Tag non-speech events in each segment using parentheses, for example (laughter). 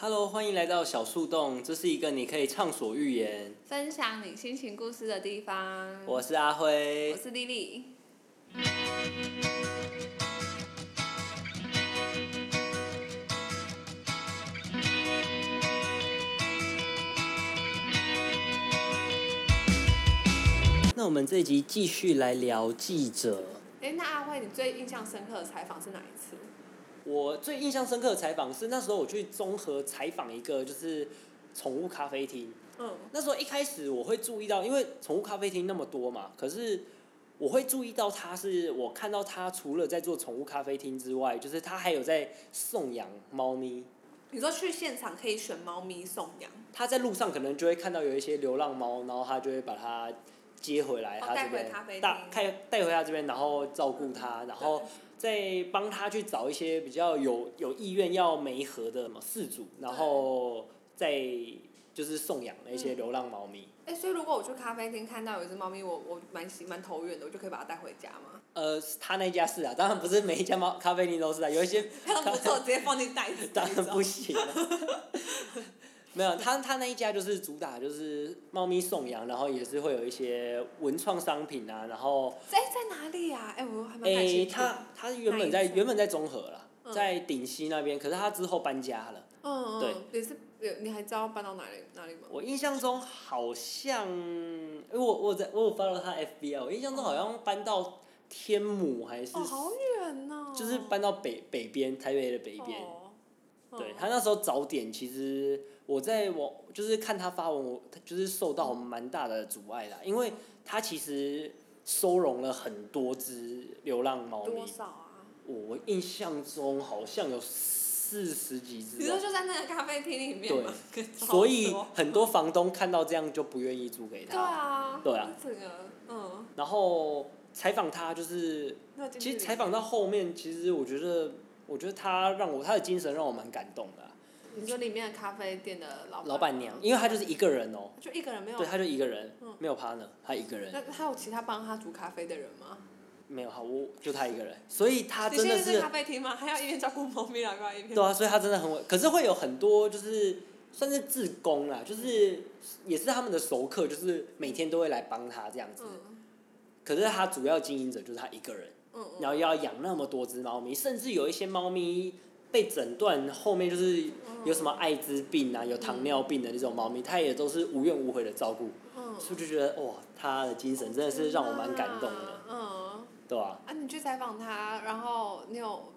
Hello，欢迎来到小树洞，这是一个你可以畅所欲言。分享你心情故事的地方。我是阿辉我，是丽丽。那我们这一集继续来聊记者。哎，那阿辉，你最印象深刻的采访是哪一次？我最印象深刻的采访是那时候我去综合采访一个就是宠物咖啡厅。嗯，那时候一开始我会注意到，因为宠物咖啡厅那么多嘛，可是我会注意到它是我看到它除了在做宠物咖啡厅之外，就是它还有在送养猫咪。你说去现场可以选猫咪送养，他在路上可能就会看到有一些流浪猫，然后他就会把它接回来，哦带回他这边咖啡带带带回他这边，然后照顾它，然后再帮他去找一些比较有有意愿要媒合的嘛饲主，然后再就是送养那些流浪猫咪。哎，所以如果我去咖啡厅看到有一只猫咪，我我蛮喜蛮投缘的，我就可以把它带回家吗？呃，他那家是啊，当然不是每一家猫咖啡厅都是啊，有一些他不错，直接放进袋子。当然不行了。没有，他他那一家就是主打就是猫咪送养，然后也是会有一些文创商品啊，然后在在哪里呀、哎，我还蛮感诶，兴趣的。他他原本在原本在中和啦，嗯在顶溪那边，可是他之后搬家了。嗯嗯，对也是有，你还知道搬到哪里哪里吗？我印象中好像，因为我我在我有发到他 FB 啊，我印象中好像搬到天母还是，哦，好远哦。就是搬到北北边台北的北边。哦嗯对他那时候早点，其实我在网就是看他发文，我他就是受到蛮大的阻碍啦，因为他其实收容了很多只流浪猫咪多，少啊？我印象中好像有四十几只哦、你说就在那个咖啡厅里面吗？(laughs) 所以很多房东看到这样就不愿意租给他对。啊，对啊，嗯，然后采访他就是，其实采访到后面，其实我觉得，我觉得他让我他的精神让我蛮感动的啊、你说里面的咖啡店的老老板娘，因为她就是一个人哦、就一个人没有？对，，她就一个人嗯，没有 partner，她一个人，那她有其他帮她煮咖啡的人吗？没有，好，我就她一个人，所以他你真的是咖，啡厅吗？还要一边照顾猫咪，然后一边？对啊，所以她真的很稳，可是会有很多就是算是自工啦，就是也是他们的熟客，就是每天都会来帮他这样子，嗯。可是他主要经营者就是他一个人。嗯嗯，然后要养那么多只猫咪，甚至有一些猫咪被诊断后面就是有什么艾滋病啊、有糖尿病的那种猫咪，它也都是无怨无悔的照顾，嗯，所以就觉得哇，它的精神真的是让我蛮感动的，嗯，对吧、啊，你去采访他，然后你有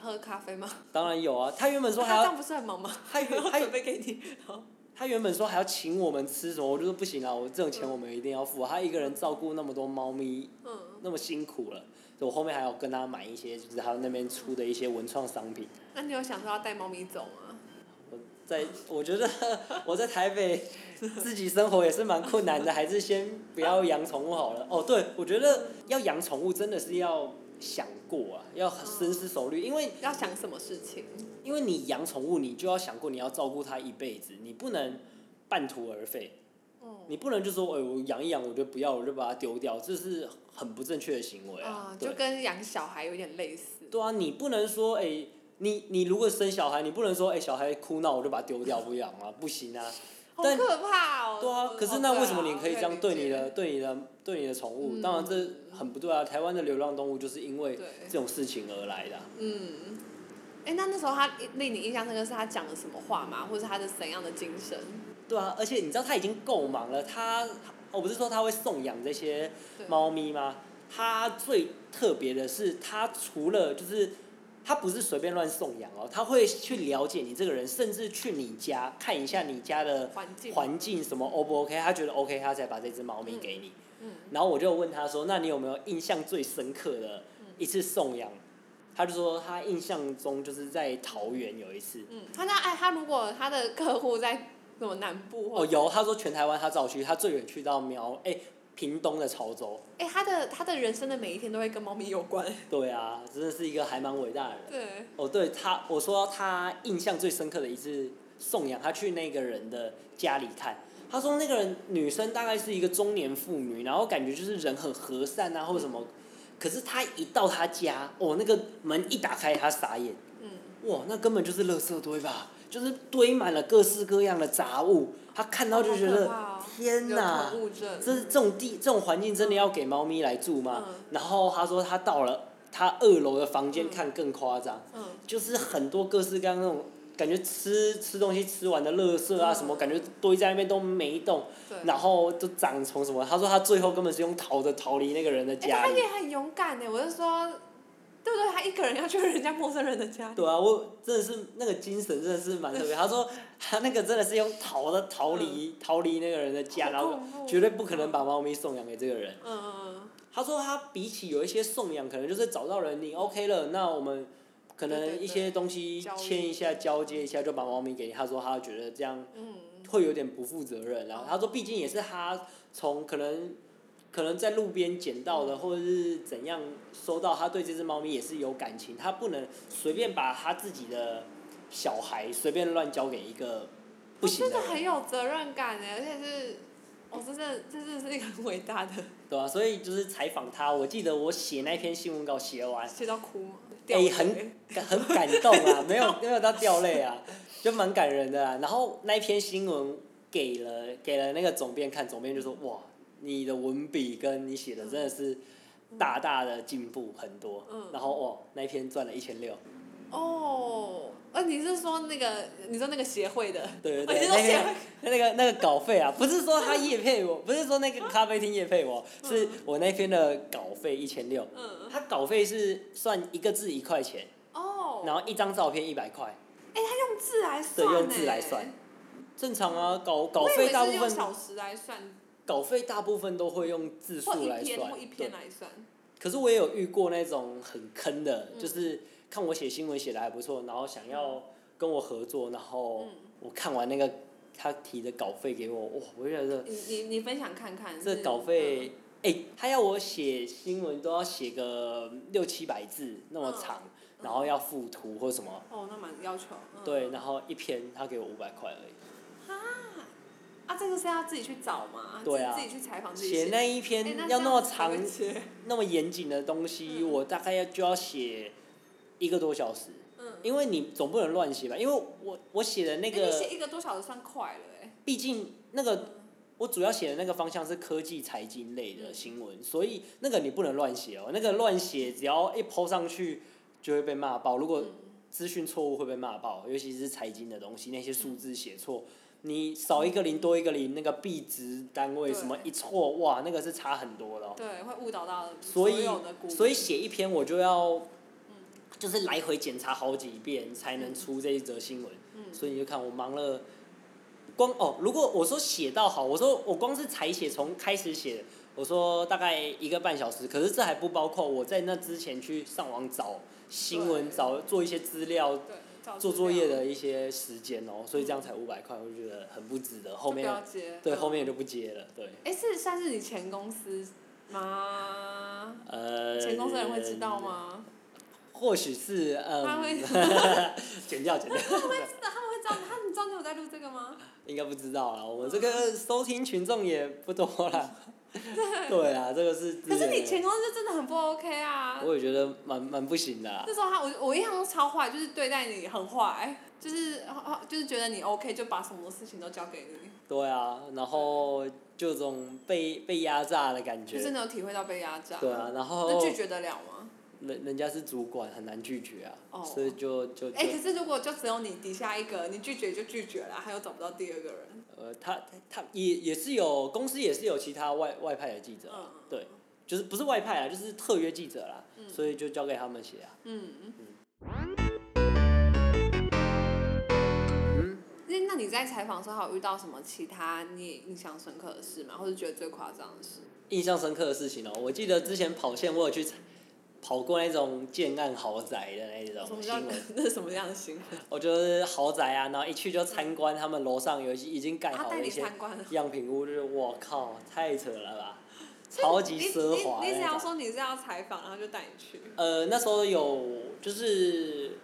喝咖啡吗？当然有啊，他原本说还要，他这样不是很忙吗？(laughs) 他原 (laughs) 他准备给你，他原本说还要请我们吃什么，我就说不行啊，我这种钱我们一定要付，他一个人照顾那么多猫咪，嗯，那么辛苦了，我后面还有跟他买一些，就是他那边出的一些文创商品。那你有想说要带猫咪走吗？我在我觉得我在台北自己生活也是蛮困难的，还是先不要养宠物好了。哦，对，我觉得要养宠物真的是要想过啊，要深思熟虑，因为要想什么事情？因为你养宠物，你就要想过你要照顾它一辈子，你不能半途而废，哦，你不能就说，哎、我养一养我就不要，我就把它丢掉，这是很不正确的行为啊就跟养小孩有点类似。对啊，你不能说，哎、你你如果生小孩，你不能说，哎、小孩哭闹我就把它丢掉不养啊，不行啊。好可怕哦！对啊，可是那为什么你可以这样对你的、哦对你的、对你的宠物？嗯当然这很不对啊！台湾的流浪动物就是因为这种事情而来的啊、嗯，哎、那那时候他令你印象深刻是他讲了什么话吗？或者是他的怎样的精神？对啊，而且你知道他已经够忙了，他我不是说他会送养这些对猫咪吗？他最特别的是，他除了就是他不是随便乱送养哦，他会去了解你这个人，甚至去你家看一下你家的环境环境什么 O 不 OK，他觉得 OK，他才把这只猫咪给你。嗯然后我就问他说：“那你有没有印象最深刻的一次送养？”他就说他印象中就是在桃园有一次。嗯，他那哎，他如果他的客户在什么南部或哦，有他说全台湾他找去，他最远去到苗哎、屏东的潮州。哎、他的他的人生的每一天都会跟猫咪有关。对啊，真的是一个还蛮伟大的人。对，哦，对他，我说他印象最深刻的一次送养，他去那个人的家里看，他说那个人女生大概是一个中年妇女，然后感觉就是人很和善啊，或者什么，可是他一到他家，哦，那个门一打开，他傻眼，嗯，哇，那根本就是垃圾堆吧，就是堆满了各式各样的杂物，他看到就觉得、天哪这是这这种地这种环境真的要给猫咪来住吗？嗯然后他说他到了他二楼的房间嗯看更夸张，嗯，就是很多各式各样那种感觉吃吃东西吃完的垃圾啊嗯什么，感觉堆在那边都没动，然后都长虫什么。他说他最后根本是用逃的逃离那个人的哎、家里。他也很勇敢呢，我就说，对不对？他一个人要去人家陌生人的家里。对啊，我真的是那个精神真的是蛮特别。他说他那个真的是用逃的逃离逃离那个人的家，然后绝对不可能把猫咪送养给这个人。嗯嗯嗯他说他比起有一些送养，可能就是找到人你 OK 了，那我们可能一些东西签一下交接一下就把猫咪给你。他说他觉得这样嗯会有点不负责任，然后他说毕竟也是他从可能可能在路边捡到的，或者是怎样收到，他对这只猫咪也是有感情，他不能随便把他自己的小孩随便乱交给一个不行的人，真的很有责任感哎，而且是，哦，真的，这真的是一个很伟大的，(laughs) 对啊，所以就是采访他，我记得我写那篇新闻稿写完，写到哭吗？哎、很感很感动啊，没有 (laughs) 没有到掉泪啊，就蛮感人的啊。然后那一篇新闻给了给了那个总编看，总编就说哇，你的文笔跟你写的真的是大大的进步很多。嗯然后哦，那一篇赚了一千六。哦，呃，你是说那个，你说那个协会的？对对对，(laughs) 那个那个稿费啊，不是说他业配我，(laughs) 不是说那个咖啡厅业配我，是我那篇的稿费一千六。嗯，他稿费是算一个字一块钱，哦，然后一张照片一百块。哎，他用字来算对，算，用字来算。。正常啊，稿稿费大部分小时来算，稿费大部分都会用字数来算篇或一，篇对。来算。可是我也有遇过那种很坑的，嗯就是看我写新闻写的还不错，然后想要跟我合作，然后嗯我看完那个他提的稿费给我，哇，我就觉得你你你分享看看。这稿费，哎、他要我写新闻都要写个六七百字那么长，嗯然后要附图或什么，哦，那蛮要求。嗯对，然后一篇他给我五百块而已。啊，这个是要自己去找嘛？对啊自己去采访自己写那一哎篇那要那么长 (laughs) 那么严谨的东西，嗯我大概要就要写一个多小时，嗯。因为你总不能乱写吧？因为我我写的那个，写一个多小时算快了哎。毕竟那个我主要写的那个方向是科技财经类的新闻，所以那个你不能乱写哦，那个乱写只要一抛上去就会被骂爆。如果嗯资讯错误会被骂爆，尤其是财经的东西，那些数字写错。你少一个零多一个零，那个币值单位什么一错，哇，那个是差很多的哦。对，会误导到所以所以写一篇我就要，就是来回检查好几遍才能出这一则新闻。嗯所以你就看我忙了，光哦，如果我说写到好，我说我光是采写从开始写，我说大概一个半小时，可是这还不包括我在那之前去上网找新闻，找做一些资料。做作业的一些时间哦，所以这样才五百块，我就觉得很不值得。后面。对嗯后面也就不接了，对。哎，是算是你前公司吗？呃。前公司人会知道？吗？或许是他会嗯，(laughs) 剪掉剪掉，真的，他们会知道，他们知道他你有在录这个吗？(laughs) 应该不知道啦。我们这个收听群众也不多啦。(laughs) 对啊，这个是可是。你前公司真的很不 OK 啊！我也觉得蛮蛮不行的啦。那时候他我我印象中超坏，就是对待你很坏，就是就是觉得你 OK 就把什么事情都交给你，对啊，然后就这种被被压榨的感觉。就真的有体会到被压榨。对啊，然后那拒绝得了吗？人人家是主管，很难拒绝啊，哦所以就就就哎、可是如果就只有你底下一个，你拒绝就拒绝了，还有找不到第二个人。呃，他他也也是有公司也是有其他外外派的记者啊，嗯对，就是不是外派啊，就是特约记者啦，所以就交给他们写啊。嗯。嗯，那那你在采访的时候，还有遇到什么其他你印象深刻的事吗？或者觉得最夸张的事？印象深刻的事情哦、我记得之前跑线我有去跑过那种建案豪宅的那种新闻，那是什么样的新闻？(laughs) 我就是豪宅啊，然后一去就参观他们楼上有已经盖好的一些。样品屋，就是我靠，太扯了吧，超级奢华的你只要。说你是要采访，然后就带你去。呃，那时候有就是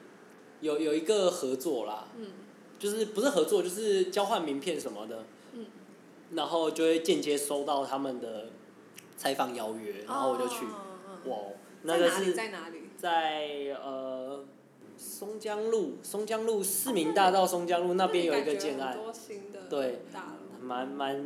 有有一个合作啦，嗯就是不是合作，就是交换名片什么的，嗯然后就会间接收到他们的采访邀约，然后我就去，哇，那个？是在哪里？在呃松江路，松江路市民大道松江路那边有一个建案，多新的对，蛮蛮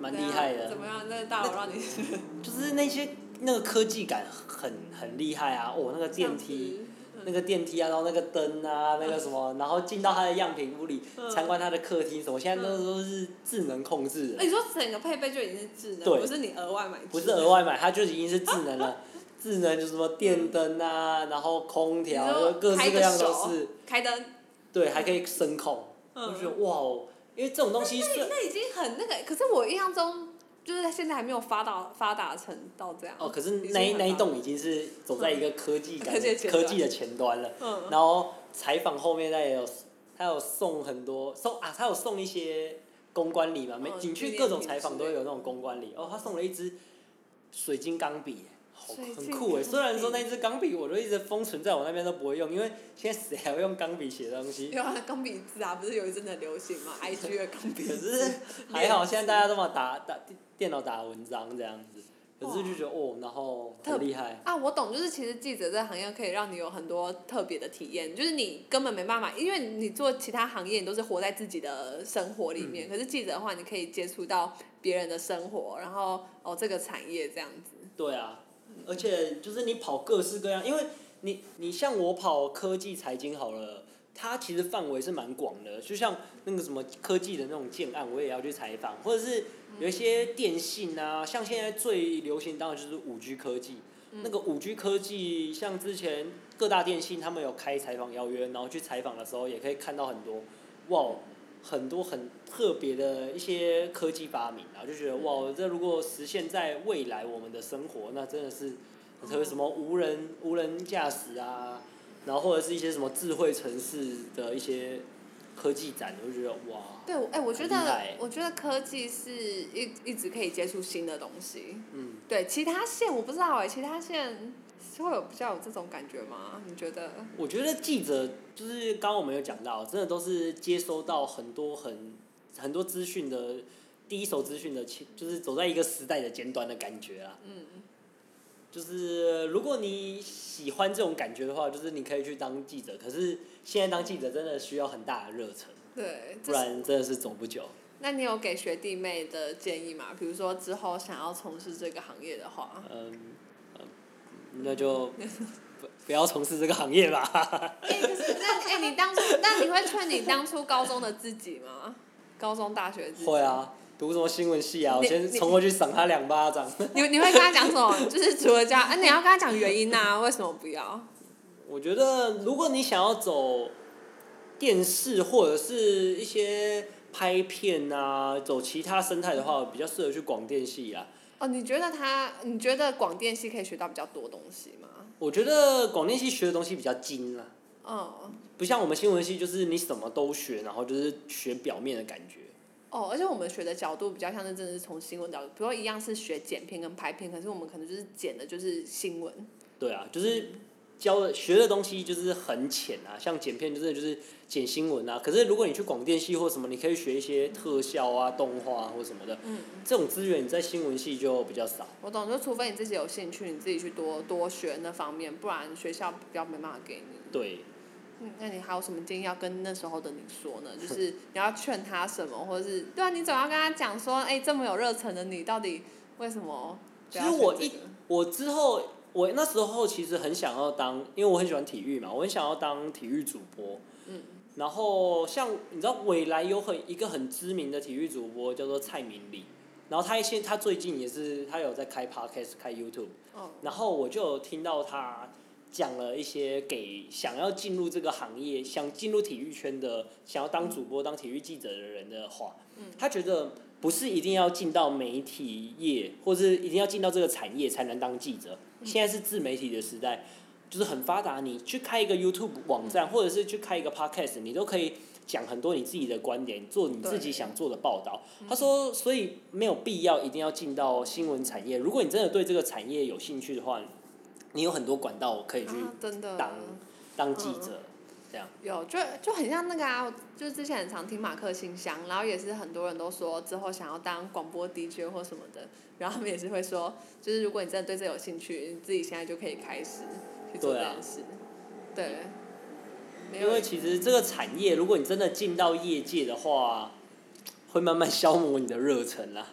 蛮厉害的怎。么样？那个大楼让你 (laughs) 就是那些那个科技感很很厉害啊！哦，那个电梯，那个电梯啊，然后那个灯啊，那个什么，然后进到他的样品屋里嗯参观他的客厅什么，现在都都是智能控制的，哎你说整个配备就已经是智能，对不是你额外买，不是额外买，它就已经是智能了。智能就是什么电灯啊，然后空你调，说各式各样都是，开灯，对，还可以声控，我就觉得嗯，哇哦，因为这种东西是那已经很那个，可是我印象中就是现在还没有发达发达成到这样。哦，可是那一那一栋已经是走在一个科技感科技的前端科技的前端了。嗯，然后采访后面他也有，他有送很多送啊，他有送一些公关礼嘛，每嗯你去纪念品各种采访都有那种公关礼。哦，他送了一支水晶钢笔，好很酷哎。虽然说那支钢笔我都一直封存在我那边都不会用，因为现在谁还会用钢笔写东西？有啊，钢笔字啊，不是有一阵子很流行吗？IG 的钢笔可。是 (laughs) 还好，现在大家都嘛打打电脑打文章这样子，可是就觉得哦，然后很厉害。啊，我懂，就是其实记者这个行业可以让你有很多特别的体验，就是你根本没办法，因为你做其他行业，你都是活在自己的生活里嗯面，可是记者的话，你可以接触到别人的生活，然后哦这个产业这样子。对啊，而且就是你跑各式各样，因为你你像我跑科技财经好了，它其实范围是蛮广的，就像那个什么科技的那种建案，我也要去采访，或者是有一些电信啊，像现在最流行当然就是五 G 科技，那个五 G 科技，像之前各大电信他们有开采访邀约，然后去采访的时候也可以看到很多，哇。很多很特别的一些科技发明啊，就觉得哇，这如果实现在未来我们的生活，那真的是，特别什么无人无人驾驶啊，然后或者是一些什么智慧城市的一些科技展，我就觉得哇，对，我哎、我觉得我觉得科技是一一直可以接触新的东西。嗯，对，其他线我不知道哎、其他线是会有比较有这种感觉吗？你觉得？我觉得记者就是刚刚我们有讲到，真的都是接收到很多很很多资讯的第一手资讯的，就是走在一个时代的尖端的感觉啊。嗯。就是如果你喜欢这种感觉的话，就是你可以去当记者。可是现在当记者真的需要很大的热忱，对，不然真的是走不久。那你有给学弟妹的建议吗？比如说之后想要从事这个行业的话，嗯，嗯那就不不要从事这个行业吧。哎、可是那哎、你当初，那你会劝你当初高中的自己吗？高中、大学自己？会。啊，读什么新闻系啊？我先冲过去赏他两巴掌。你你会跟他讲什么？就是除了叫，啊，你要跟他讲原因呐、为什么不要？我觉得，如果你想要走电视或者是一些拍片啊，走其他生态的话，比较适合去广电系啊。哦，你觉得他？你觉得广电系可以学到比较多东西吗？我觉得广电系学的东西比较精啦。哦。不像我们新闻系，就是你什么都学，然后就是学表面的感觉。哦，而且我们学的角度比较像是真的是从新闻角度，比如说一样是学剪片跟拍片，可是我们可能就是剪的就是新闻。对啊，就是教的学的东西就是很浅啊，像剪片就是就是剪新闻啊。可是如果你去广电系或什么，你可以学一些特效啊、动画啊或什么的，嗯，这种资源你在新闻系就比较少。我懂，就除非你自己有兴趣，你自己去多多学那方面，不然学校比较没办法给你。对，嗯，那你还有什么建议要跟那时候的你说呢？就是你要劝他什么，或者是对啊，你总要跟他讲说，哎、这么有热忱的你，到底为什么不其实我一我之后，我那时候其实很想要当，因为我很喜欢体育嘛，我很想要当体育主播。嗯。然后像你知道，未来有很一个很知名的体育主播叫做蔡明礼，然后他现他最近也是他有在开 podcast 开 YouTube，哦，然后我就有听到他讲了一些给想要进入这个行业、想进入体育圈的、想要当主播、当体育记者的人的话。嗯他觉得不是一定要进到媒体业，或是一定要进到这个产业才能当记者。嗯现在是自媒体的时代，就是很发达，你去开一个 YouTube 网站，或者是去开一个 Podcast，你都可以讲很多你自己的观点，做你自己想做的报道。他说，所以没有必要一定要进到新闻产业。如果你真的对这个产业有兴趣的话，你有很多管道可以去啊，当当记者，这样。有，就就很像那个啊，就是之前很常听马克信箱，然后也是很多人都说之后想要当广播 DJ 或什么的，然后他们也是会说，就是如果你真的对这有兴趣，你自己现在就可以开始去做这件事。对，因为其实这个产业，如果你真的进到业界的话，会慢慢消磨你的热忱啦。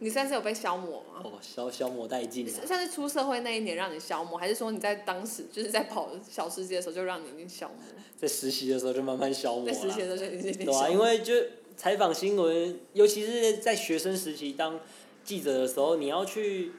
你算是有被消磨吗？哦，消消磨殆尽啊。算是出社会那一年让你消磨，还是说你在当时就是在跑小世界的时候就让你已经消磨？在实习的时候就慢慢消磨了。在实习的时候就已经对啊，因为就采访新闻，尤其是在学生时期当记者的时候，你要去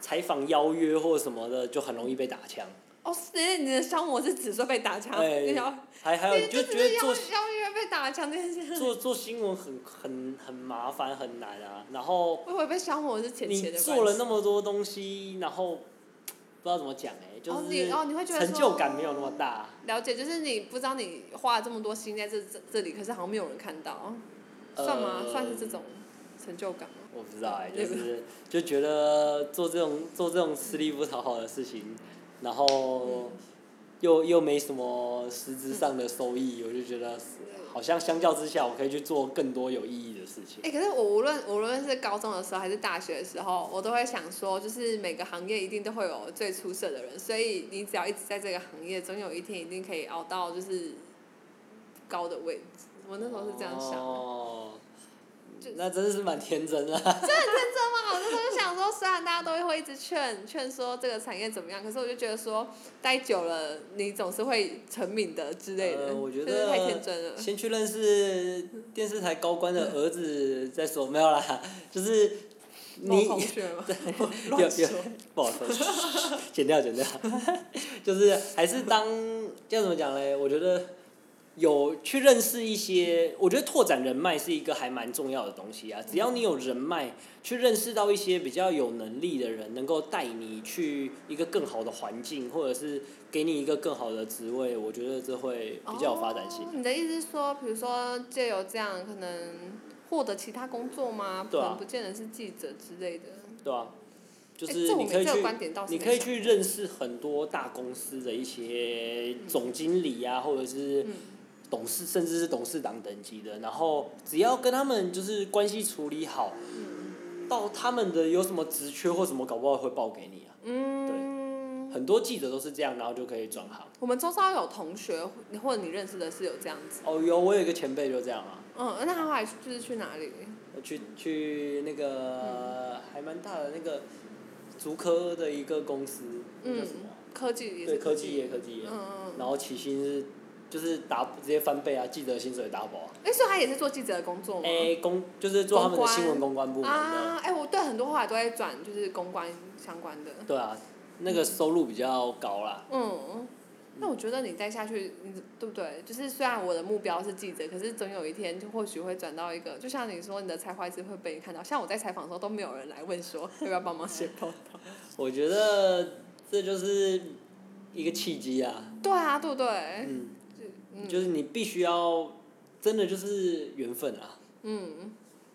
采访邀约或什么的，就很容易被打枪。哦，是你的消磨是指说被打枪，哎你要还还有，你就是邀觉得做邀约被打枪这件事，做做新闻很很很麻烦很难啊。然后会不会被消磨是钱你钱的关系？做了那么多东西，然后不知道怎么讲哎、就哦你是哦你会觉得成就感没有那么大。了解，就是你不知道你花了这么多心在这这这里，可是好像没有人看到，算吗？呃算是这种成就感吗？我不知道哎、(laughs) 就是就觉得做这种做这种吃力不讨好的事情，然后又又没什么实质上的收益，我就觉得好像相较之下，我可以去做更多有意义的事情。哎、可是我无论无论是高中的时候还是大学的时候，我都会想说，就是每个行业一定都会有最出色的人，所以你只要一直在这个行业，总有一天一定可以熬到就是高的位置。我那时候是这样想的。哦就，那真的是蛮天真的。嘛，我那时候就想说，虽然大家都会一直劝劝说这个产业怎么样，可是我就觉得说，待久了你总是会成名的之类的，呃，我觉就是太天得真了。先去认识电视台高官的儿子再说，没有啦，就是你某同学嘛，(laughs) (laughs) 有有。不好说，剪 (laughs) 掉剪掉，就是还是当要怎么讲嘞？我觉得有去认识一些，我觉得拓展人脉是一个还蛮重要的东西啊。只要你有人脉，去认识到一些比较有能力的人，能够带你去一个更好的环境，或者是给你一个更好的职位，我觉得这会比较有发展性哦。你的意思是说，比如说借由这样，可能获得其他工作吗？对啊可能不见得是记者之类的。对啊，就哎是你可以去，认识很多大公司的一些总经理啊，或者是嗯董事，甚至是董事长等级的。然后只要跟他们就是关系处理好，嗯到他们的有什么职缺或什么，搞不好会报给你啊。嗯，对很多记者都是这样，然后就可以转行。我们周遭有同学或者你认识的是有这样子。哦，有我有一个前辈就这样啊，嗯，那他后来就是去哪里？去去那个、还蛮大的那个竹科的一个公司，嗯叫什么啊？科技也是对，科技业，科技业。嗯嗯。然后起薪是就是打直接翻倍啊，记者薪水 double 啊。哎、所以他也是做记者的工作吗？哎、公就是做他们的新闻公关部门的，啊，哎、我对很多后来都在转就是公关相关的。对啊，那个收入比较高啦。嗯，那我觉得你再下去，你对不对？就是虽然我的目标是记者，可是总有一天就或许会转到一个，就像你说，你的才华一直会被你看到。像我在采访的时候，都没有人来问说要不要帮忙写报道。(laughs) 我觉得这就是一个契机啊，对啊，对不对？嗯，嗯就是你必须要真的就是缘分啊。嗯，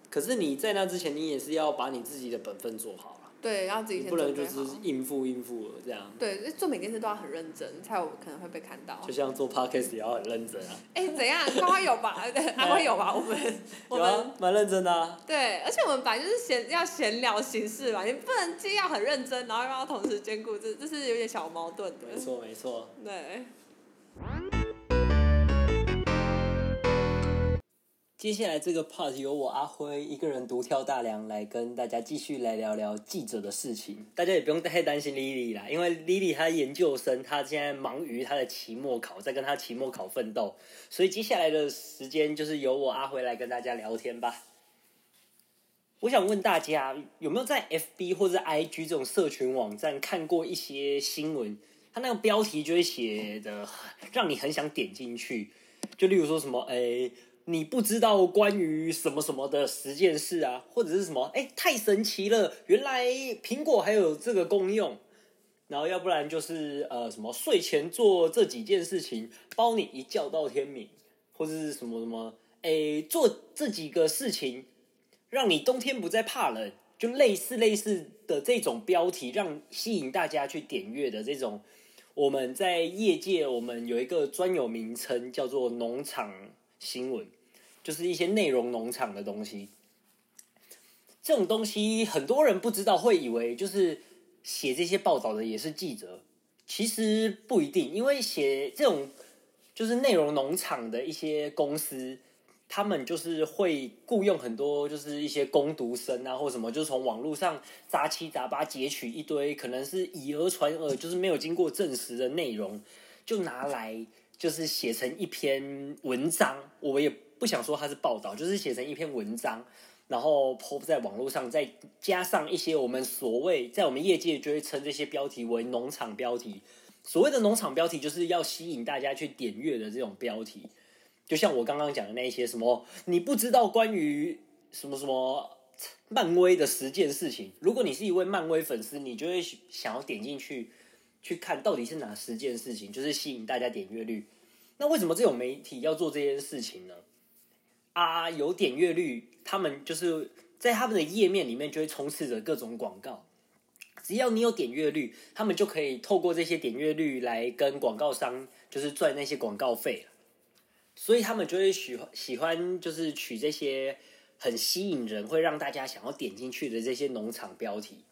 可是你在那之前，你也是要把你自己的本分做好了，对，要自己先你不能就。是应付应付了这样。对，做每件事都要很认真，才有可能会被看到就。像做 podcast 也要很认真啊，哎、怎样？刚刚有吧？对，阿辉有吧？我们 (laughs) 我们蛮认真的啊。对，而且我们本来就是闲要闲聊形式嘛，你不能既要很认真，然后又要同时兼顾，这这是有点小矛盾的。没错没错。对，接下来这个 part 由我阿辉一个人独挑大梁来跟大家继续来聊聊记者的事情。大家也不用太担心 Lily 啦，因为 Lily 她研究生，她现在忙于她的期末考，在跟她期末考奋斗，所以接下来的时间就是由我阿辉来跟大家聊天吧。我想问大家，有没有在 FB 或者 IG 这种社群网站看过一些新闻？它那个标题就会写的让你很想点进去，就例如说什么，诶、你不知道关于什么什么的十件事啊，或者是什么，哎、太神奇了，原来苹果还有这个功用。然后要不然就是呃什么睡前做这几件事情，包你一觉到天明，或者是什么什么，哎，做这几个事情，让你冬天不再怕冷，就类似类似的这种标题，让吸引大家去点阅的这种。我们在业界，我们有一个专有名称叫做农场新闻，就是一些内容农场的东西。这种东西很多人不知道，会以为就是写这些报道的也是记者，其实不一定，因为写这种就是内容农场的一些公司，他们就是会雇佣很多就是一些攻读生啊，或什么，就是从网络上杂七杂八截取一堆可能是以讹传讹，就是没有经过证实的内容，就拿来就是写成一篇文章。我也不想说它是报道，就是写成一篇文章。然后抛在网络上，再加上一些我们所谓在我们业界就会称这些标题为农场标题。所谓的农场标题，就是要吸引大家去点阅的这种标题。就像我刚刚讲的那一些什么，你不知道关于什么什么漫威的十件事情。如果你是一位漫威粉丝，你就会想要点进去去看到底是哪十件事情，就是吸引大家点阅率。那为什么这种媒体要做这件事情呢？啊，有点阅率，他们就是在他们的页面里面就会充斥着各种广告。只要你有点阅率，他们就可以透过这些点阅率来跟广告商就是赚那些广告费所以他们就会喜欢喜欢就是取这些很吸引人，会让大家想要点进去的这些农场标题。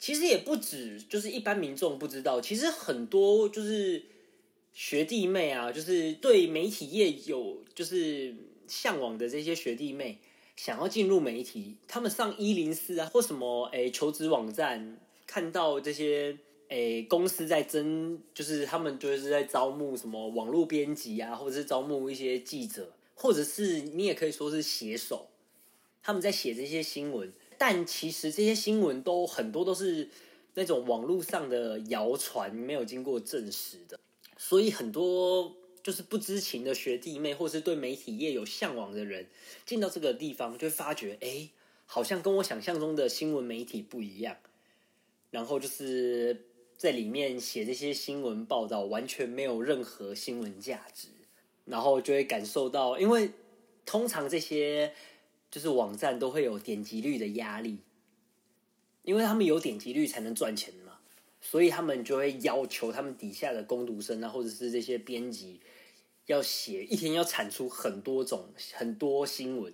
其实也不止，就是一般民众不知道，其实很多就是学弟妹啊，就是对媒体业有就是。向往的这些学弟妹想要进入媒体，他们上一零四啊或什么诶求职网站，看到这些诶公司在征，就是他们就是在招募什么网络编辑啊，或者是招募一些记者，或者是你也可以说是写手，他们在写这些新闻，但其实这些新闻都很多都是那种网络上的谣传，没有经过证实的，所以很多。就是不知情的学弟妹，或是对媒体业有向往的人，进到这个地方就会发觉，哎，好像跟我想象中的新闻媒体不一样。然后就是在里面写这些新闻报道，完全没有任何新闻价值。然后就会感受到，因为通常这些就是网站都会有点击率的压力，因为他们有点击率才能赚钱，所以他们就会要求他们底下的攻读生啊，或者是这些编辑。要写一天要产出很多种很多新闻，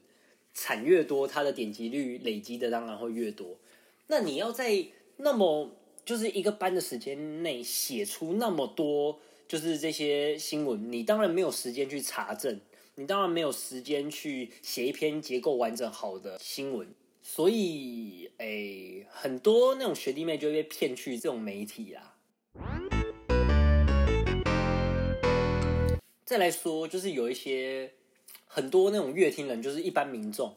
产越多，它的点击率累积的当然会越多。那你要在那么就是一个班的时间内写出那么多就是这些新闻，你当然没有时间去查证，你当然没有时间去写一篇结构完整好的新闻。所以，诶，很多那种学弟妹就会被骗去这种媒体啦。再来说，就是有一些很多那种乐听人，就是一般民众，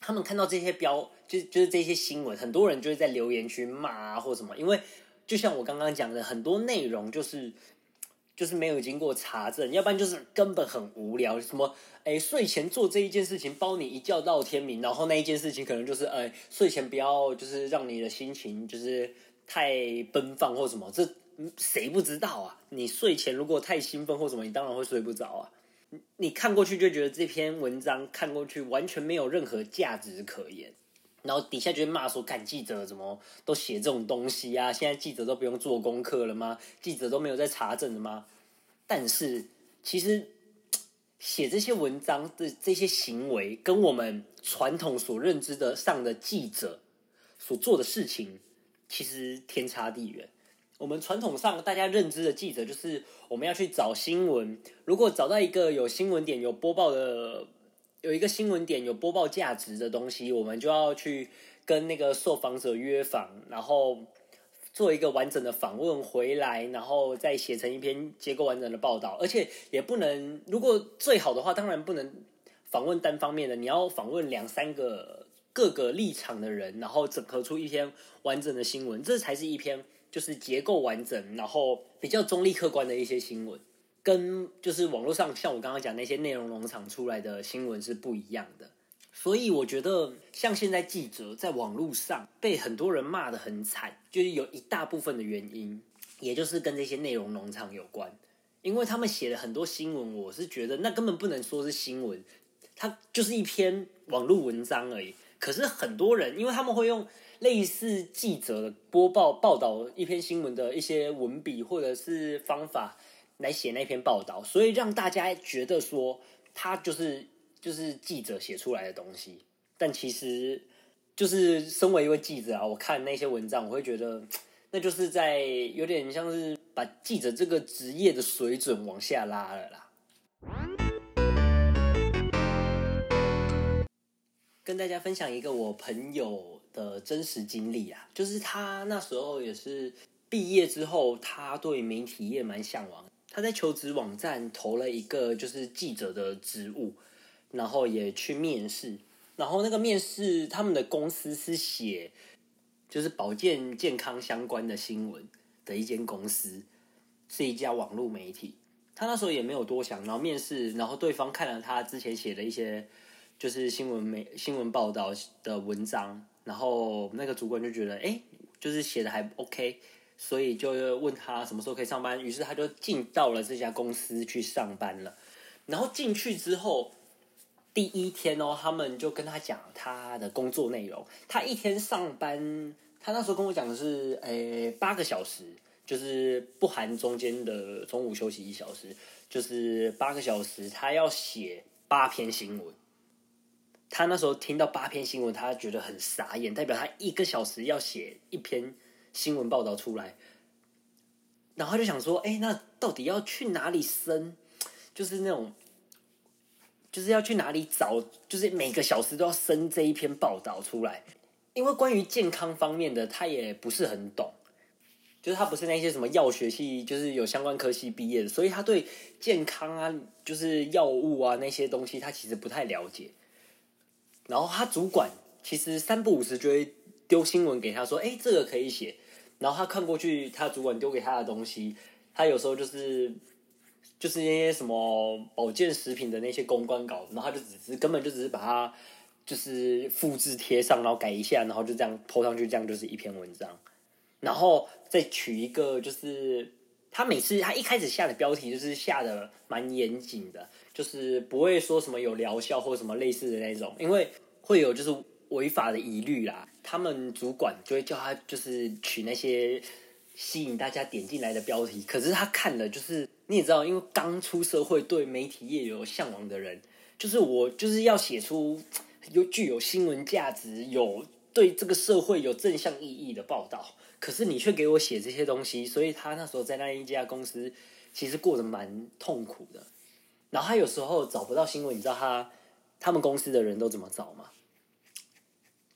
他们看到这些标，就就是这些新闻，很多人就会在留言区骂啊，或什么。因为就像我刚刚讲的，很多内容就是就是没有经过查证，要不然就是根本很无聊。什么哎，睡前做这一件事情，包你一觉到天明。然后那一件事情可能就是哎，睡前不要就是让你的心情就是太奔放或什么这。谁不知道啊？你睡前如果太兴奋或什么，你当然会睡不着啊。你看过去就觉得这篇文章看过去完全没有任何价值可言，然后底下就会骂说：“看记者怎么都写这种东西啊？现在记者都不用做功课了吗？记者都没有在查证的吗？”但是其实写这些文章的这些行为，跟我们传统所认知的上的记者所做的事情，其实天差地远。我们传统上大家认知的记者，就是我们要去找新闻。如果找到一个有新闻点、有播报的，有一个新闻点有播报价值的东西，我们就要去跟那个受访者约访，然后做一个完整的访问回来，然后再写成一篇结构完整的报道。而且也不能，如果最好的话，当然不能访问单方面的，你要访问两三个各个立场的人，然后整合出一篇完整的新闻，这才是一篇。就是结构完整，然后比较中立客观的一些新闻，跟就是网络上像我刚刚讲那些内容农场出来的新闻是不一样的。所以我觉得，像现在记者在网络上被很多人骂的很惨，就是有一大部分的原因，也就是跟这些内容农场有关。因为他们写了很多新闻，我是觉得那根本不能说是新闻，它就是一篇网络文章而已。可是很多人，因为他们会用。类似记者的播报报道一篇新闻的一些文笔或者是方法来写那篇报道，所以让大家觉得说他就是就是记者写出来的东西。但其实，就是身为一位记者啊，我看那些文章，我会觉得那就是在有点像是把记者这个职业的水准往下拉了啦。跟大家分享一个我朋友的真实经历啊，就是他那时候也是毕业之后，他对媒体业蛮向往。他在求职网站投了一个就是记者的职务，然后也去面试。然后那个面试，他们的公司是写就是保健健康相关的新闻的一间公司，是一家网络媒体。他那时候也没有多想，然后面试，然后对方看了他之前写的一些就是新闻媒新闻报道的文章，然后那个主管就觉得，哎，就是写的还 OK。所以就问他什么时候可以上班，于是他就进到了这家公司去上班了。然后进去之后，第一天哦，他们就跟他讲他的工作内容。他一天上班，他那时候跟我讲的是，诶，八个小时，就是不含中间的中午休息一小时，就是八个小时，他要写八篇新闻。他那时候听到八篇新闻，他觉得很傻眼，代表他一个小时要写一篇。新闻报道出来，然后就想说，哎，那到底要去哪里生？就是那种，就是要去哪里找？就是每个小时都要生这一篇报道出来。因为关于健康方面的，他也不是很懂，就是他不是那些什么药学系，就是有相关科系毕业的，所以他对健康啊，就是药物啊那些东西，他其实不太了解。然后他主管其实三不五时就会丢新闻给他说，哎，这个可以写。然后他看过去，他主管丢给他的东西，他有时候就是就是那些什么保健食品的那些公关稿，然后他就只是根本就只是把它就是复制贴上，然后改一下，然后就这样抛上去，这样就是一篇文章。然后再取一个，就是他每次他一开始下的标题就是下的蛮严谨的，就是不会说什么有疗效或什么类似的那种，因为会有就是违法的疑虑啦。他们主管就会叫他，就是取那些吸引大家点进来的标题。可是他看了，就是你也知道，因为刚出社会，对媒体业有向往的人，就是我就是要写出有具有新闻价值、有对这个社会有正向意义的报道。可是你却给我写这些东西，所以他那时候在那一家公司其实过得蛮痛苦的。然后他有时候找不到新闻，你知道他他们公司的人都怎么找吗？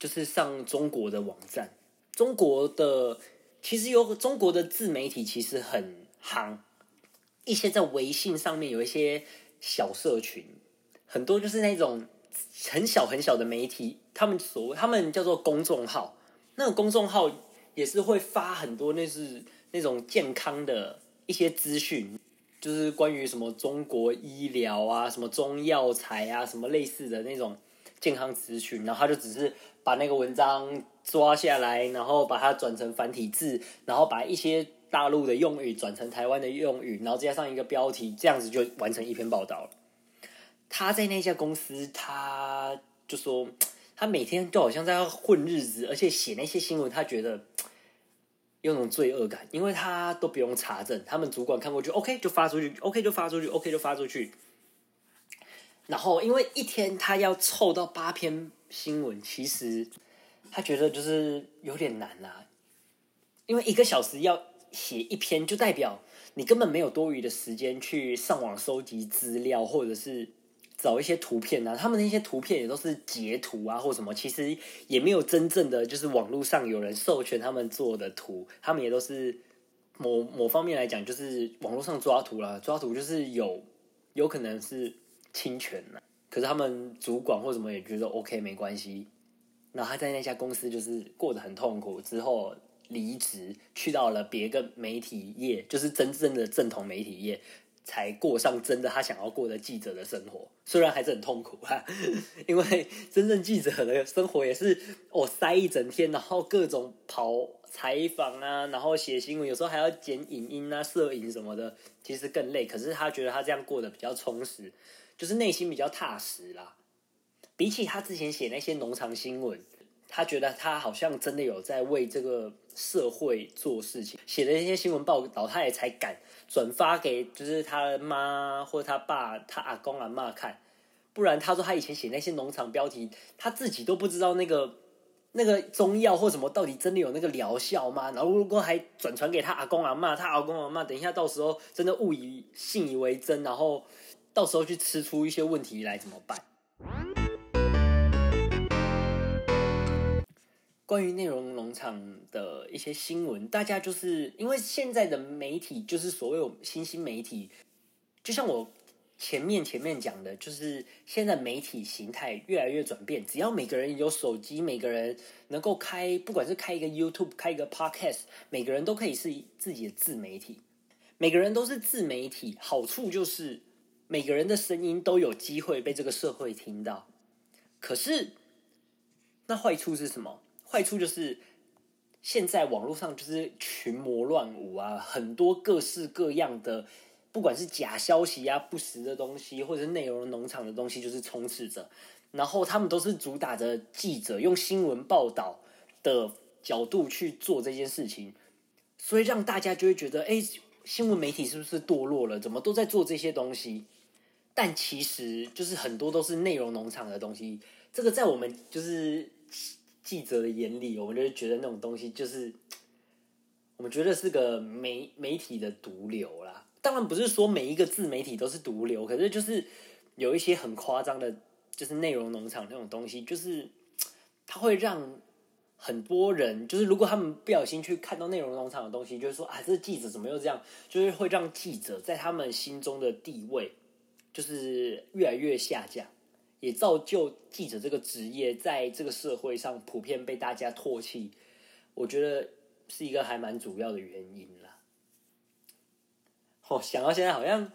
就是上中国的网站，中国的其实有中国的自媒体其实很夯，一些在微信上面有一些小社群，很多就是那种很小很小的媒体，他们所谓他们叫做公众号，那个公众号也是会发很多那是那种健康的一些资讯，就是关于什么中国医疗啊，什么中药材啊，什么类似的那种健康资讯，然后他就只是。把那个文章抓下来，然后把它转成繁体字，然后把一些大陆的用语转成台湾的用语，然后加上一个标题，这样子就完成一篇报道了。他在那家公司，他就说他每天都好像在混日子，而且写那些新闻，他觉得有种罪恶感，因为他都不用查证，他们主管看过去，OK 就发出去，OK 就发出去，OK 就发出去。然后因为一天他要凑到八篇。新闻其实他觉得就是有点难啦，因为一个小时要写一篇，就代表你根本没有多余的时间去上网收集资料，或者是找一些图片啊。他们那些图片也都是截图啊，或什么，其实也没有真正的就是网络上有人授权他们做的图，他们也都是某某方面来讲，就是网络上抓图啦，抓图就是有有可能是侵权了。可是他们主管或什么也觉得 OK 没关系，然后他在那家公司就是过得很痛苦，之后离职去到了别个媒体业，就是真正的正统媒体业，才过上真的他想要过的记者的生活。虽然还是很痛苦哈，(laughs) 因为真正记者的生活也是哦塞一整天，然后各种跑采访啊，然后写新闻，有时候还要剪影音啊、摄影什么的，其实更累。可是他觉得他这样过得比较充实。就是内心比较踏实啦，比起他之前写那些农场新闻，他觉得他好像真的有在为这个社会做事情。写的那些新闻报道，他也才敢转发给就是他妈或者他爸、他阿公阿妈看。不然他说他以前写那些农场标题，他自己都不知道那个那个中药或什么到底真的有那个疗效吗？然后如果还转传给他阿公阿妈，他阿公阿妈等一下到时候真的误以信以为真，然后到时候去吃出一些问题来怎么办？关于内容农场的一些新闻，大家就是因为现在的媒体就是所谓新兴媒体，就像我。前面前面讲的就是现在媒体形态越来越转变，只要每个人有手机，每个人能够开，不管是开一个 YouTube，开一个 Podcast，每个人都可以是自己的自媒体。每个人都是自媒体，好处就是每个人的声音都有机会被这个社会听到。可是，那坏处是什么？坏处就是现在网络上就是群魔乱舞啊，很多各式各样的。不管是假消息啊、不实的东西，或者是内容农场的东西，就是充斥着。然后他们都是主打着记者用新闻报道的角度去做这件事情，所以让大家就会觉得，哎，新闻媒体是不是堕落了？怎么都在做这些东西？但其实就是很多都是内容农场的东西。这个在我们就是记者的眼里，我们就会觉得那种东西就是我们觉得是个媒媒体的毒瘤啦。当然不是说每一个自媒体都是毒瘤，可是就是有一些很夸张的，就是内容农场那种东西，就是它会让很多人，就是如果他们不小心去看到内容农场的东西，就是说啊，这记者怎么又这样？就是会让记者在他们心中的地位就是越来越下降，也造就记者这个职业在这个社会上普遍被大家唾弃。我觉得是一个还蛮主要的原因啦。哦，想到现在好像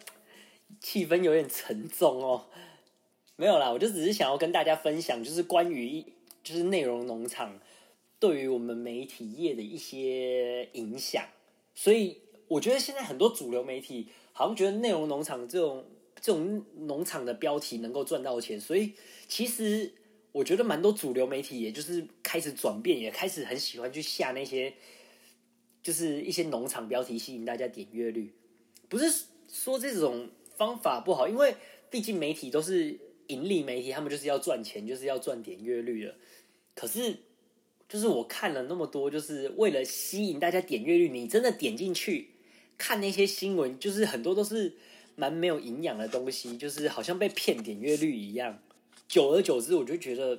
气氛有点沉重哦。没有啦，我就只是想要跟大家分享，就是关于就是内容农场对于我们媒体业的一些影响。所以我觉得现在很多主流媒体好像觉得内容农场这种这种农场的标题能够赚到钱，所以其实我觉得蛮多主流媒体也就是开始转变，也开始很喜欢去下那些就是一些农场标题，吸引大家点阅率。不是说这种方法不好，因为毕竟媒体都是盈利媒体，他们就是要赚钱，就是要赚点阅率的。可是，就是我看了那么多，就是为了吸引大家点阅率，你真的点进去看那些新闻，就是很多都是蛮没有营养的东西，就是好像被骗点阅率一样。久而久之，我就觉得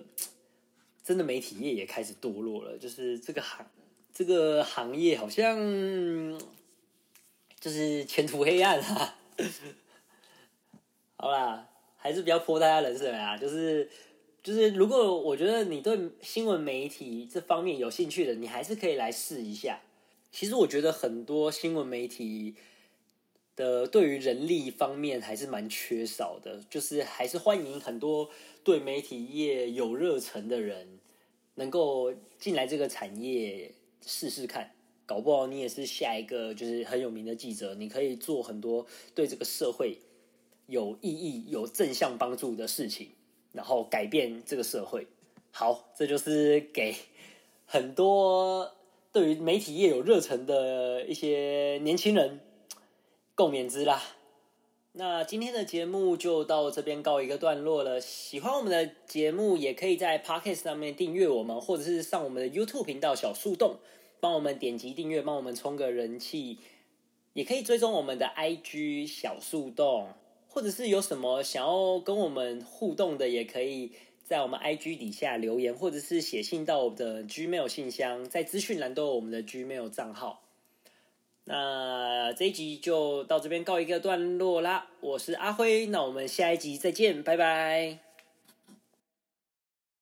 真的媒体业也开始堕落了，就是这个行这个行业好像。就是前途黑暗啊！(laughs) 好啦，还是比较泼大家冷水啊！就是就是，如果我觉得你对新闻媒体这方面有兴趣的，你还是可以来试一下。其实我觉得很多新闻媒体的对于人力方面还是蛮缺少的，就是还是欢迎很多对媒体业有热忱的人能够进来这个产业试试看。搞不好你也是下一个就是很有名的记者，你可以做很多对这个社会有意义、有正向帮助的事情，然后改变这个社会。好，这就是给很多对于媒体业有热忱的一些年轻人共勉之啦。那今天的节目就到这边告一个段落了。喜欢我们的节目，也可以在 Podcast 上面订阅我们，或者是上我们的 YouTube 频道小树洞。帮我们点击订阅，帮我们冲个人气，也可以追踪我们的 IG 小树洞，或者是有什么想要跟我们互动的，也可以在我们 IG 底下留言，或者是写信到我们的 Gmail 信箱，在资讯栏都有我们的 Gmail 账号。那这一集就到这边告一个段落啦，我是阿辉，那我们下一集再见，拜拜。